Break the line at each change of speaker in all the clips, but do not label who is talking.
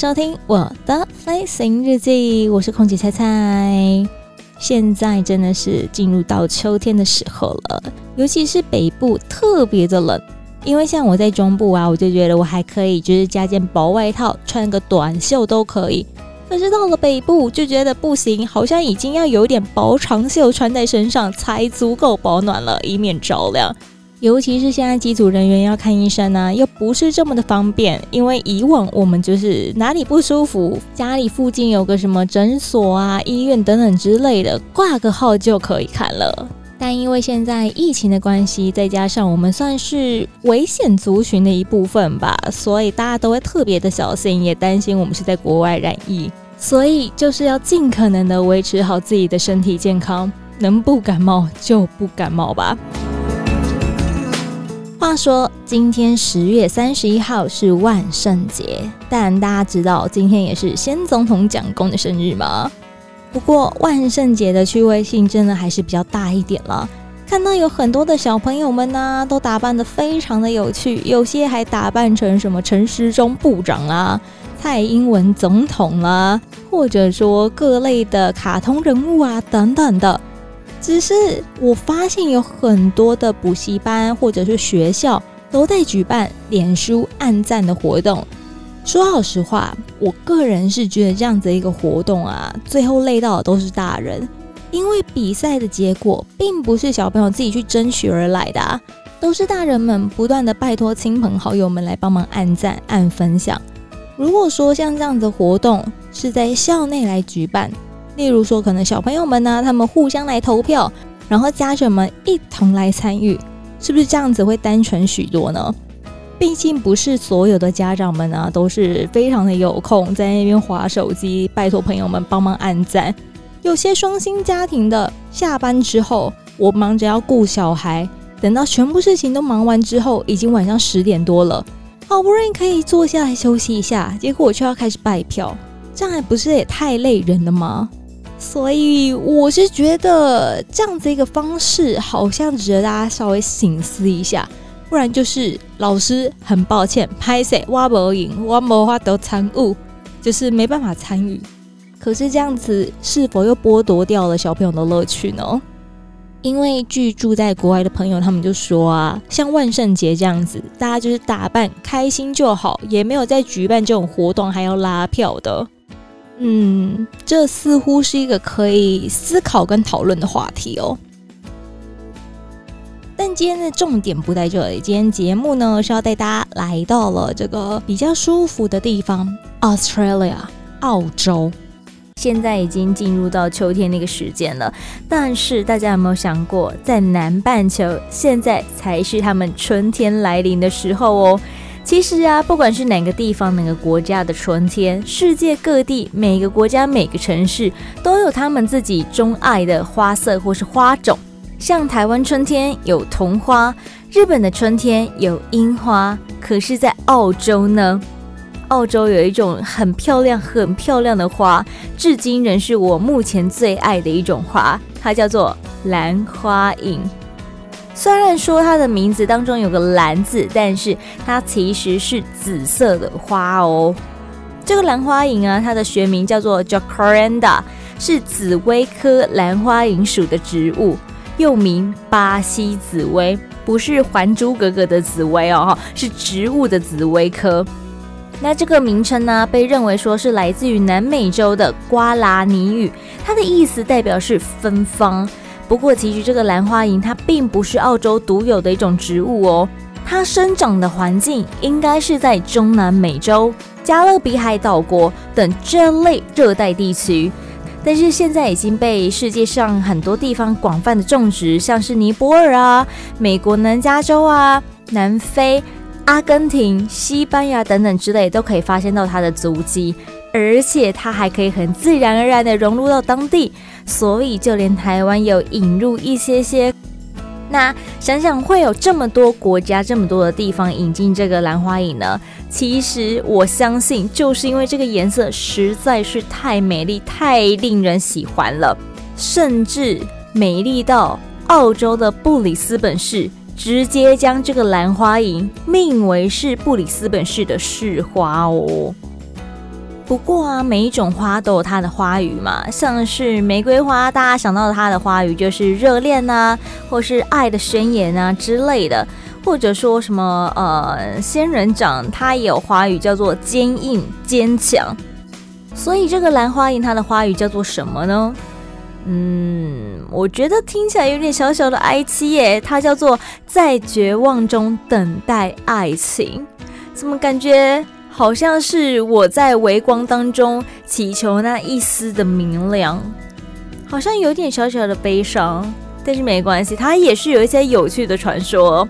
收听我的飞行日记，我是空姐菜菜。现在真的是进入到秋天的时候了，尤其是北部特别的冷。因为像我在中部啊，我就觉得我还可以，就是加件薄外套，穿个短袖都可以。可是到了北部就觉得不行，好像已经要有点薄长袖穿在身上才足够保暖了，以免着凉。尤其是现在机组人员要看医生呢、又不是这么的方便。因为以往我们就是哪里不舒服，家里附近有个什么诊所啊、医院等等之类的，挂个号就可以看了。但因为现在疫情的关系，再加上我们算是危险族群的一部分吧，所以大家都会特别的小心，也担心我们是在国外染疫，所以就是要尽可能的维持好自己的身体健康，能不感冒就不感冒吧。话说，今天十月三十一号是万圣节，但大家知道今天也是先总统蒋公的生日吗？不过万圣节的趣味性真的还是比较大一点了。看到有很多的小朋友们呢、都打扮得非常的有趣，有些还打扮成什么陈时中部长啊、蔡英文总统啦、啊，或者说各类的卡通人物啊等等的。只是我发现有很多的补习班或者是学校都在举办脸书按赞的活动。说老实话，我个人是觉得这样子一个活动啊，最后累到的都是大人，因为比赛的结果并不是小朋友自己去争取而来的啊，都是大人们不断的拜托亲朋好友们来帮忙按赞、按分享。如果说像这样子的活动是在校内来举办，例如说，可能小朋友们呢，他们互相来投票，然后家长们一同来参与，是不是这样子会单纯许多呢？毕竟不是所有的家长们啊，都是非常的有空在那边划手机，拜托朋友们帮忙按赞。有些双薪家庭的下班之后，我忙着要顾小孩，等到全部事情都忙完之后，已经晚上十点多了，好不容易可以坐下来休息一下，结果我却要开始拜票，这样还不是也太累人了吗？所以我是觉得这样子一个方式，好像值得大家稍微省思一下，不然就是老师很抱歉，拍谢我没赢，我没法都参与，就是没办法参与。可是这样子是否又剥夺掉了小朋友的乐趣呢？因为据住在国外的朋友他们就说啊，像万圣节这样子，大家就是打扮开心就好，也没有在举办这种活动还要拉票的。嗯，这似乎是一个可以思考跟讨论的话题哦。但今天的重点不在这里，今天节目呢是要带大家来到了这个比较舒服的地方 ——Australia，澳洲。现在已经进入到秋天那个时间了，但是大家有没有想过，在南半球现在才是他们春天来临的时候哦？其实啊，不管是哪个地方、哪个国家的春天，世界各地每个国家、每个城市都有他们自己钟爱的花色或是花种。像台湾春天有桐花，日本的春天有樱花。可是，在澳洲呢，澳洲有一种很漂亮、很漂亮的花，至今仍是我目前最爱的一种花，它叫做兰花影。虽然说它的名字当中有个“兰”字，但是它其实是紫色的花哦。这个兰花楹啊，它的学名叫做 Jacaranda，是紫葳科兰花楹属的植物，又名巴西紫葳，不是《还珠格格》的紫薇哦，是植物的紫葳科。那这个名称呢，被认为说是来自于南美洲的瓜拉尼语，它的意思代表是芬芳。不过，其实这个兰花楹它并不是澳洲独有的一种植物哦，它生长的环境应该是在中南美洲、加勒比海岛国等这类热带地区，但是现在已经被世界上很多地方广泛的种植，像是尼泊尔啊、美国南加州啊、南非、阿根廷、西班牙等等之类都可以发现到它的足迹，而且它还可以很自然而然的融入到当地，所以就连台湾有引入一些些。那想想会有这么多国家、这么多的地方引进这个兰花楹呢？其实我相信，就是因为这个颜色实在是太美丽、太令人喜欢了，甚至美丽到澳洲的布里斯本市直接将这个兰花楹命为是布里斯本市的市花哦。不过啊，每一种花都有它的花语嘛，像是玫瑰花，大家想到它的花语就是热恋呐，或是爱的宣言啊之类的，或者说什么呃仙人掌，它也有花语叫做坚硬坚强。所以这个兰花楹它的花语叫做什么呢？嗯，我觉得听起来有点小小的哀戚耶，它叫做在绝望中等待爱情，怎么感觉？好像是我在微光当中祈求那一丝的明亮，好像有点小小的悲伤，但是没关系，它也是有一些有趣的传说。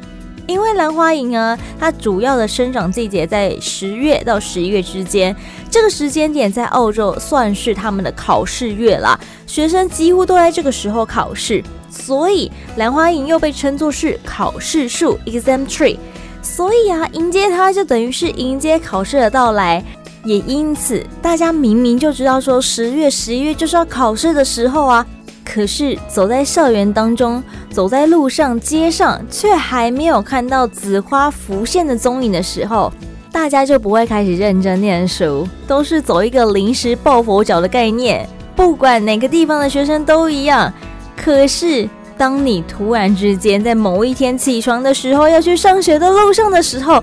因为兰花楹啊，它主要的生长季节在十月到十一月之间，这个时间点在澳洲算是他们的考试月啦，学生几乎都在这个时候考试，所以兰花楹又被称作是考试树 （exam tree）。所以啊，迎接它就等于是迎接考试的到来，也因此大家明明就知道说十月、十一月就是要考试的时候啊，可是走在校园当中，走在路上、街上，却还没有看到紫花浮现的踪影的时候，大家就不会开始认真念书，都是走一个临时抱佛脚的概念，不管哪个地方的学生都一样。可是。当你突然之间在某一天起床的时候，要去上学的路上的时候，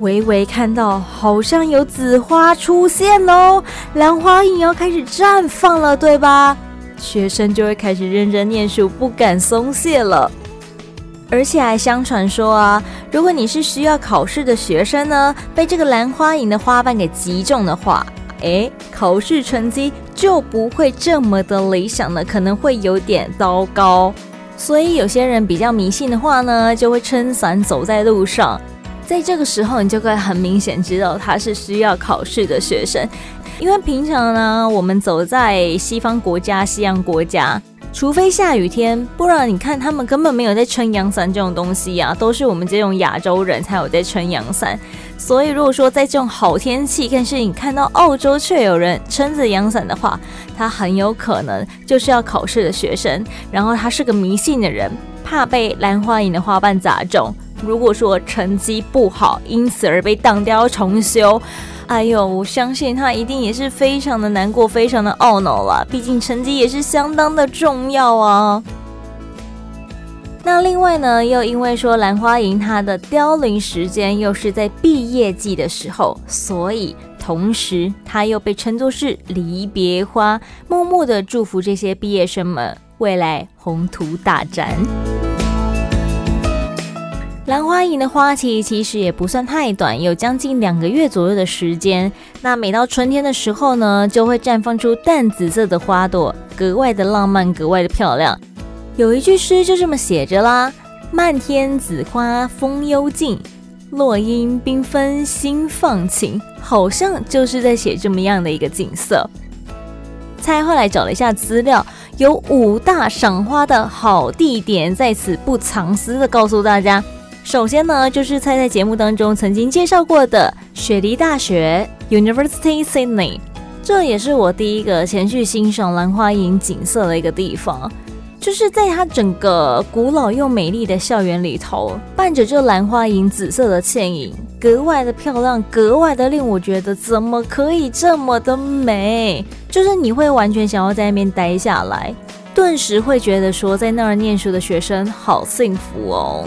微微看到好像有紫花出现哦，兰花影要开始绽放了，对吧？学生就会开始认真念书，不敢松懈了。而且还相传说啊，如果你是需要考试的学生呢，被这个兰花楹的花瓣给击中的话，诶，考试成绩就不会这么的理想了，可能会有点糟糕。所以有些人比较迷信的话呢，就会撑伞走在路上，在这个时候你就可以很明显知道他是需要考试的学生，因为平常呢，我们走在西方国家、西洋国家。除非下雨天，不然你看他们根本没有在撑阳伞这种东西呀、都是我们这种亚洲人才有在撑阳伞。所以如果说在这种好天气，但是你看到澳洲却有人撑着阳伞的话，他很有可能就是要考试的学生，然后他是个迷信的人，怕被兰花楹的花瓣砸中。如果说成绩不好，因此而被当掉重修。哎呦，我相信他一定也是非常的难过，非常的懊恼了。毕竟成绩也是相当的重要啊。那另外呢，又因为说兰花楹它的凋零时间又是在毕业季的时候，所以同时它又被称作是离别花，默默的祝福这些毕业生们未来宏图大展。兰花楹的花期其实也不算太短，有将近两个月左右的时间。那每到春天的时候呢，就会绽放出淡紫色的花朵，格外的浪漫，格外的漂亮。有一句诗就这么写着啦：“漫天紫花风幽静，落英缤纷心放晴。”好像就是在写这么样的一个景色。猜后来找了一下资料，有五大赏花的好地点，在此不藏私的告诉大家。首先呢，就是猜在节目当中曾经介绍过的雪梨大学 University Sydney，这也是我第一个前去欣赏兰花楹景色的一个地方。就是在它整个古老又美丽的校园里头，伴着这兰花银紫色的倩影，格外的漂亮，格外的令我觉得怎么可以这么的美？就是你会完全想要在那边待下来，顿时会觉得说，在那儿念书的学生好幸福哦。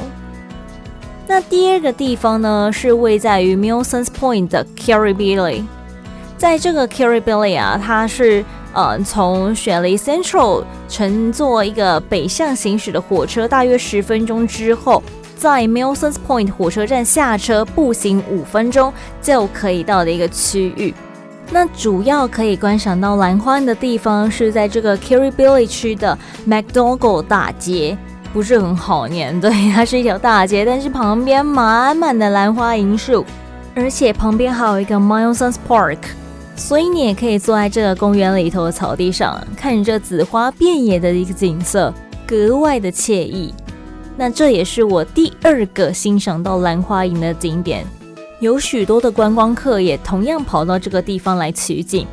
那第二个地方呢，是位在于 Milsons Point 的 Kirribilli。在这个 Kirribilli 啊，它是呃从雪梨 Central 乘坐一个北向行驶的火车，大约十分钟之后，在 Milsons Point 火车站下车，步行五分钟就可以到的一个区域。那主要可以观赏到兰花的地方是在这个 Kirribilli 区的 McDougall 大街。不是很好念。对，它是一条大街，但是旁边满满的兰花银树，而且旁边还有一个 Milsons Park，所以你也可以坐在这个公园里头的草地上，看着紫花遍野的一个景色，格外的惬意。那这也是我第二个欣赏到兰花楹的景点，有许多的观光客也同样跑到这个地方来取景。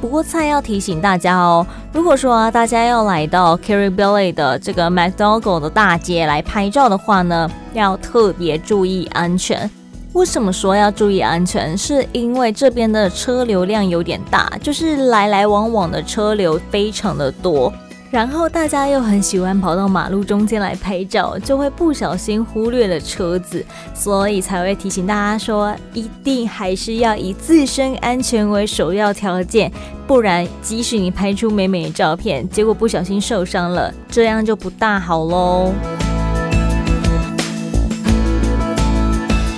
不过，菜要提醒大家哦，如果说啊，大家要来到 Kirribilli 的这个 McDougal 的大街来拍照的话呢，要特别注意安全。为什么说要注意安全？是因为这边的车流量有点大，就是来来往往的车流非常的多。然后大家又很喜欢跑到马路中间来拍照，就会不小心忽略了车子，所以才会提醒大家说，一定还是要以自身安全为首要条件，不然即使你拍出美美的照片，结果不小心受伤了，这样就不大好喽。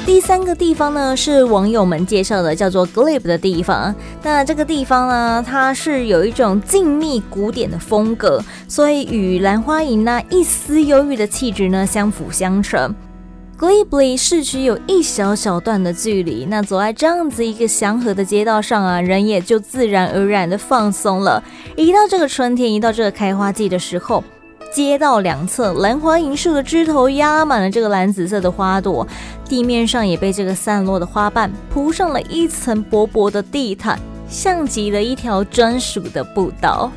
第三个地方呢，是网友们介绍的，叫做 Glebe 的地方。那这个地方呢，它是有一种静谧古典的风格，所以与兰花楹那一丝忧郁的气质呢相辅相成。Glebe 离市区有一小小段的距离，那走在这样子一个祥和的街道上啊，人也就自然而然的放松了。一到这个春天，一到这个开花季的时候。街道两侧兰花楹树的枝头压满了这个蓝紫色的花朵，地面上也被这个散落的花瓣铺上了一层薄薄的地毯，像极了一条专属的步道。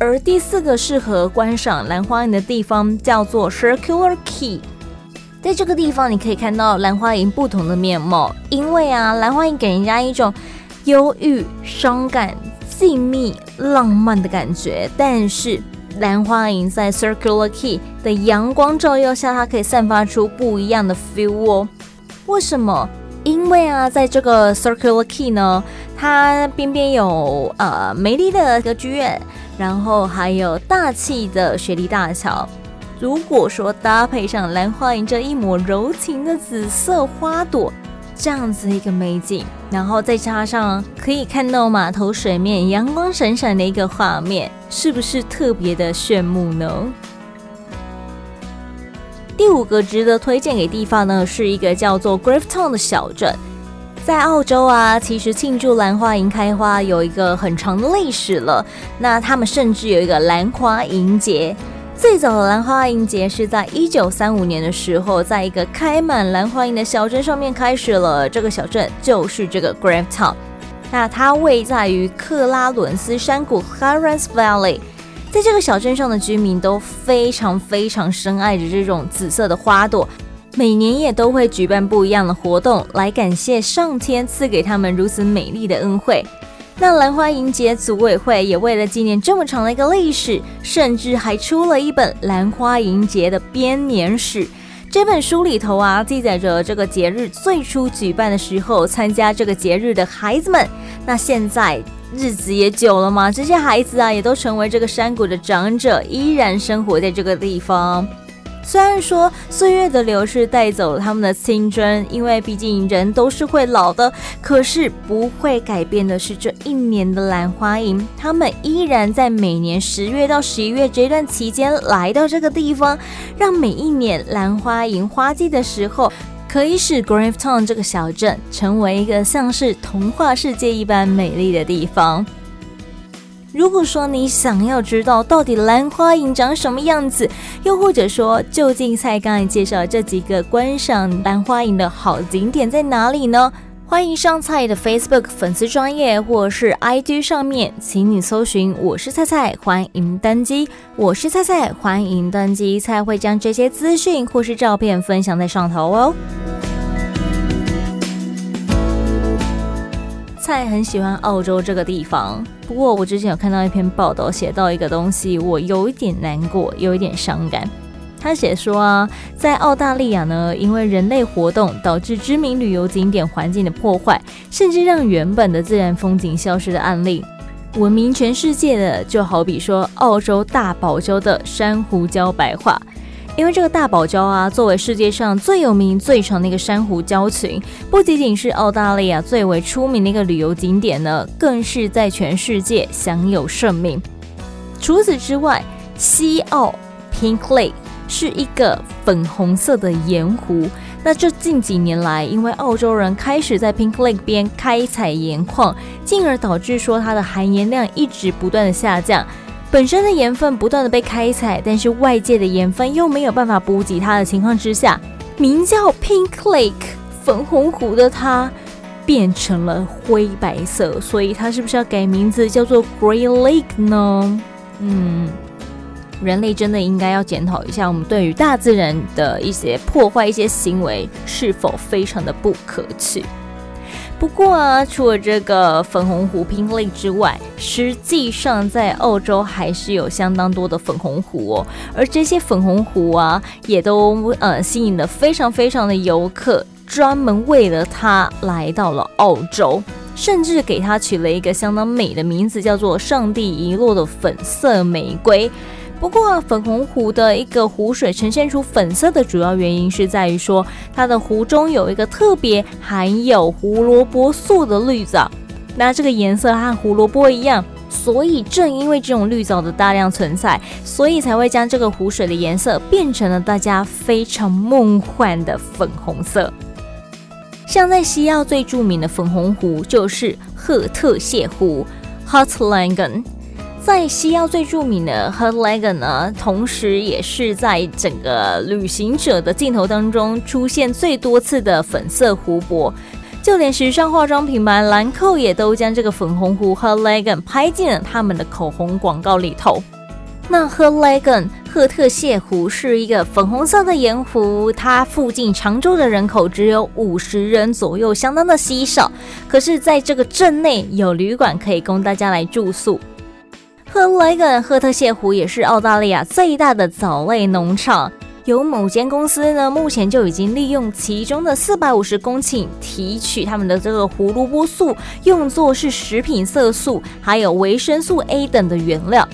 而第四个适合观赏兰花楹的地方叫做 Circular Key，在这个地方你可以看到兰花楹不同的面貌，因为啊，兰花楹给人家一种忧郁、伤感。静谧浪漫的感觉，但是兰花楹在 Circular key 的阳光照耀下，它可以散发出不一样的 feel 哦。为什么？因为啊，在这个 Circular key 呢，它边边有呃美丽的歌剧院，然后还有大气的雪梨大桥。如果说搭配上兰花楹这一抹柔情的紫色花朵。这样子一个美景，然后再加上可以看到码头水面阳光闪闪的一个画面，是不是特别的炫目呢？第五个值得推荐给地方呢，是一个叫做 Gravetown 的小镇，在澳洲啊，其实庆祝兰花楹开花有一个很长的历史了。那他们甚至有一个兰花楹节。最早的兰花楹节是在一九三五年的时候，在一个开满兰花楹的小镇上面开始了。这个小镇就是这个 Gravetown，那它位在于克拉伦斯山谷 Clarence Valley。在这个小镇上的居民都非常非常深爱着这种紫色的花朵，每年也都会举办不一样的活动来感谢上天赐给他们如此美丽的恩惠。那兰花迎节组委会也为了纪念这么长的一个历史，甚至还出了一本兰花迎节的编年史。这本书里头啊，记载着这个节日最初举办的时候，参加这个节日的孩子们。那现在日子也久了嘛，这些孩子啊，也都成为这个山谷的长者，依然生活在这个地方。虽然说岁月的流逝带走了他们的青春，因为毕竟人都是会老的，可是不会改变的是这一年的兰花营，他们依然在每年十月到十一月这段期间来到这个地方，让每一年兰花楹花季的时候，可以使 Gravetown 这个小镇成为一个像是童话世界一般美丽的地方。如果说你想要知道到底兰花楹长什么样子，又或者说究竟菜刚才介绍这几个观赏兰花楹的好景点在哪里呢？欢迎上菜的 Facebook 粉丝专页或是 IG 上面，请你搜寻“我是菜菜”，欢迎登机。我是菜菜，欢迎登机。菜会将这些资讯或是照片分享在上头哦。菜很喜欢澳洲这个地方，不过我之前有看到一篇报道，写到一个东西，我有一点难过，有一点伤感。他写说啊，在澳大利亚呢，因为人类活动导致知名旅游景点环境的破坏，甚至让原本的自然风景消失的案例，闻名全世界的，就好比说澳洲大堡礁的珊瑚礁白化。因为这个大堡礁啊，作为世界上最有名、最长的一个珊瑚礁群，不仅仅是澳大利亚最为出名的一个旅游景点呢，更是在全世界享有盛名。除此之外，西澳 Pink Lake 是一个粉红色的盐湖。那这近几年来，因为澳洲人开始在 Pink Lake 边开采盐矿，进而导致说它的含盐量一直不断的下降。本身的盐分不断的被开采，但是外界的盐分又没有办法补给它的情况之下，名叫 Pink Lake 粉红湖的它变成了灰白色。所以它是不是要改名字叫做 Grey Lake 呢？嗯。人类真的应该要检讨一下，我们对于大自然的一些破坏、一些行为是否非常的不可取。不过啊，除了这个粉红湖 Pink Lake 之外，实际上在澳洲还是有相当多的粉红湖哦。而这些粉红湖啊，也都呃吸引了非常非常的游客，专门为了它来到了澳洲，甚至给它取了一个相当美的名字，叫做“上帝遗落的粉色玫瑰”。不过，粉红湖的一个湖水呈现出粉色的主要原因是在于说，它的湖中有一个特别含有胡萝卜素的绿藻，那这个颜色和胡萝卜一样，所以正因为这种绿藻的大量存在，所以才会将这个湖水的颜色变成了大家非常梦幻的粉红色。像在西澳最著名的粉红湖就是赫特谢湖 （Hot Lagoon）。在西澳最著名的 Heard Lagoon 呢，同时也是在整个旅行者的镜头当中出现最多次的粉色湖泊，就连时尚化妆品牌兰蔻也都将这个粉红湖 Heard Lagoon 拍进了他们的口红广告里头。那 Heard Lagoon 赫特谢湖是一个粉红色的盐湖，它附近常住的人口只有五十人左右，相当的稀少。可是，在这个镇内有旅馆可以供大家来住宿。赫莱根赫特谢湖也是澳大利亚最大的藻类农场，有某间公司呢，目前就已经利用其中的四百五十公顷提取他们的这个胡萝卜素，用作是食品色素，还有维生素 A 等的原料。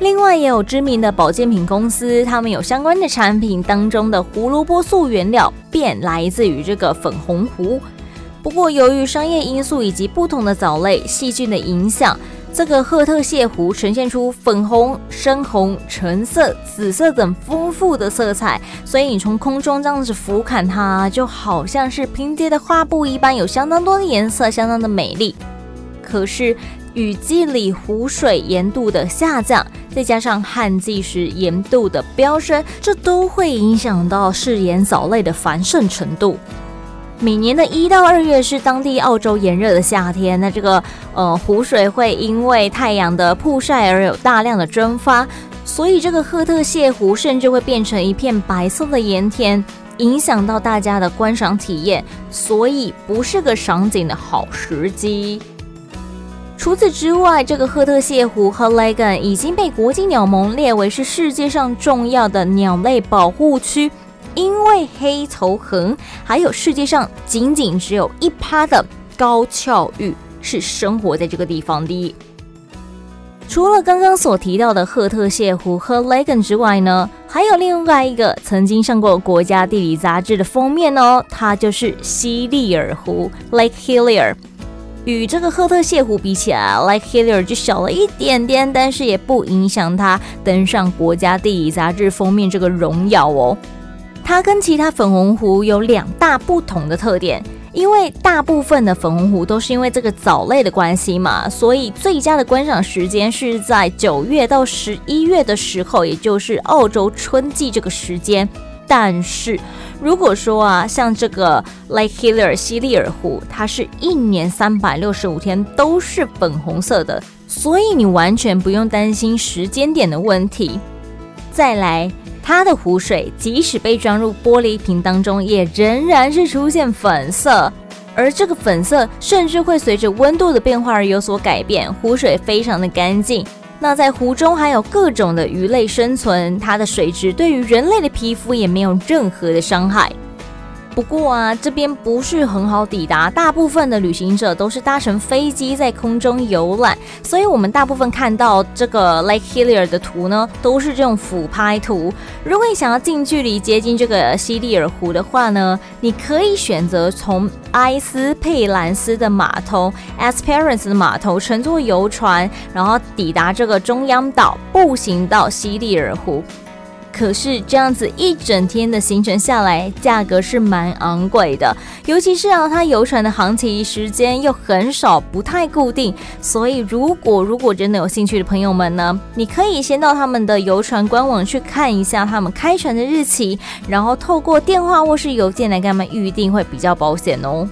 另外，也有知名的保健品公司，他们有相关的产品当中的胡萝卜素原料便来自于这个粉红湖。不过，由于商业因素以及不同的藻类细菌的影响。这个赫特谢湖呈现出粉红、深红、橙色、紫色等丰富的色彩，所以你从空中这样子俯瞰它，就好像是拼接的画布一般，有相当多的颜色，相当的美丽。可是雨季里湖水盐度的下降，再加上旱季时盐度的飙升，这都会影响到嗜盐藻类的繁盛程度。每年的一到二月是当地澳洲炎热的夏天，那这个呃湖水会因为太阳的曝晒而有大量的蒸发，所以这个赫特谢湖甚至会变成一片白色的盐田，影响到大家的观赏体验，所以不是个赏景的好时机。除此之外，这个赫特谢湖和雷根已经被国际鸟盟列为是世界上重要的鸟类保护区。因为黑头鴴，还有世界上仅仅只有一趴的高翘玉是生活在这个地方的。除了刚刚所提到的赫特谢湖和雷根之外呢，还有另外一个曾经上过国家地理杂志的封面哦，它就是希利尔湖 （Lake Hillier）。与这个赫特谢湖比起来，Lake Hillier 就小了一点点，但是也不影响它登上国家地理杂志封面这个荣耀哦。它跟其他粉红湖有两大不同的特点，因为大部分的粉红湖都是因为这个藻类的关系嘛，所以最佳的观赏时间是在九月到十一月的时候，也就是澳洲春季这个时间。但是如果说啊，像这个 Lake Hiller 西利尔湖，它是一年三百六十五天都是粉红色的，所以你完全不用担心时间点的问题。再来。它的湖水即使被装入玻璃瓶当中，也仍然是出现粉色，而这个粉色甚至会随着温度的变化而有所改变。湖水非常的干净，那在湖中还有各种的鱼类生存，它的水质对于人类的皮肤也没有任何的伤害。不过啊，这边不是很好抵达，大部分的旅行者都是搭乘飞机在空中游览，所以我们大部分看到这个 Lake Hillier 的图呢，都是这种俯拍图。如果你想要近距离接近这个西利尔湖的话呢，你可以选择从埃斯佩兰斯的码头 Esperance 的码头乘坐游船，然后抵达这个中央岛，步行到西利尔湖。可是这样子一整天的行程下来，价格是蛮昂贵的，尤其是啊，它游船的航期时间又很少，不太固定。所以，如果如果真的有兴趣的朋友们呢，你可以先到他们的游船官网去看一下他们开船的日期，然后透过电话或是邮件来跟他们预定，会比较保险哦。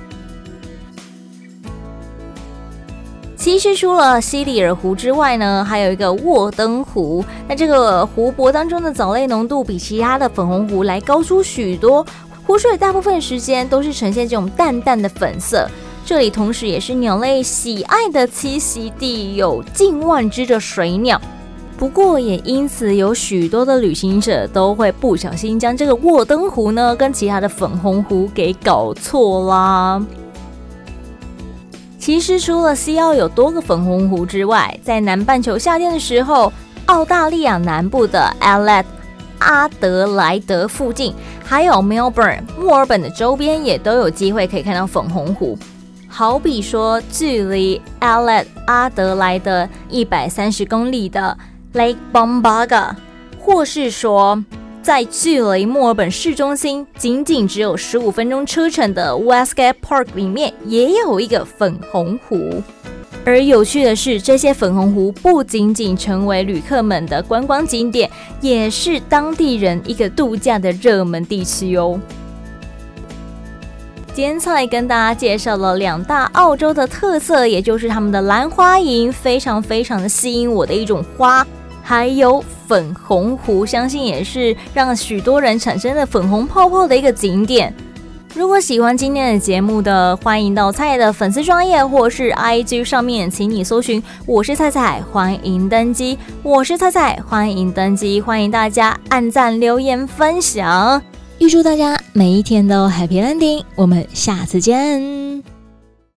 其实除了西里尔湖之外呢，还有一个沃登湖。那这个湖泊当中的藻类浓度比其他的粉红湖来高出许多，湖水大部分时间都是呈现这种淡淡的粉色。这里同时也是鸟类喜爱的栖息地，有近万只的水鸟。不过也因此有许多的旅行者都会不小心将这个沃登湖呢跟其他的粉红湖给搞错啦。其实除了西澳有多个粉红湖之外，在南半球夏天的时候，澳大利亚南部的 Alad 阿德莱德附近，还有 Melbourne 墨尔本的周边，也都有机会可以看到粉红湖。好比说，距离 Alad 阿德莱德一百三十公里的 Lake Bombaga，或是说，在距离墨尔本市中心仅仅只有十五分钟车程的 Westgate Park 里面，也有一个粉红湖。而有趣的是，这些粉红湖不仅仅成为旅客们的观光景点，也是当地人一个度假的热门地区哦。今天才跟大家介绍了两大澳洲的特色，也就是他们的兰花楹，非常非常的吸引我的一种花。还有粉红湖，相信也是让许多人产生了粉红泡泡的一个景点。如果喜欢今天的节目的，欢迎到菜的粉丝专业或是 IG 上面，请你搜寻“我是菜菜”，欢迎登机。我是菜菜，欢迎登机，欢迎大家按赞、留言、分享。预祝大家每一天都 Happy Landing，我们下次见。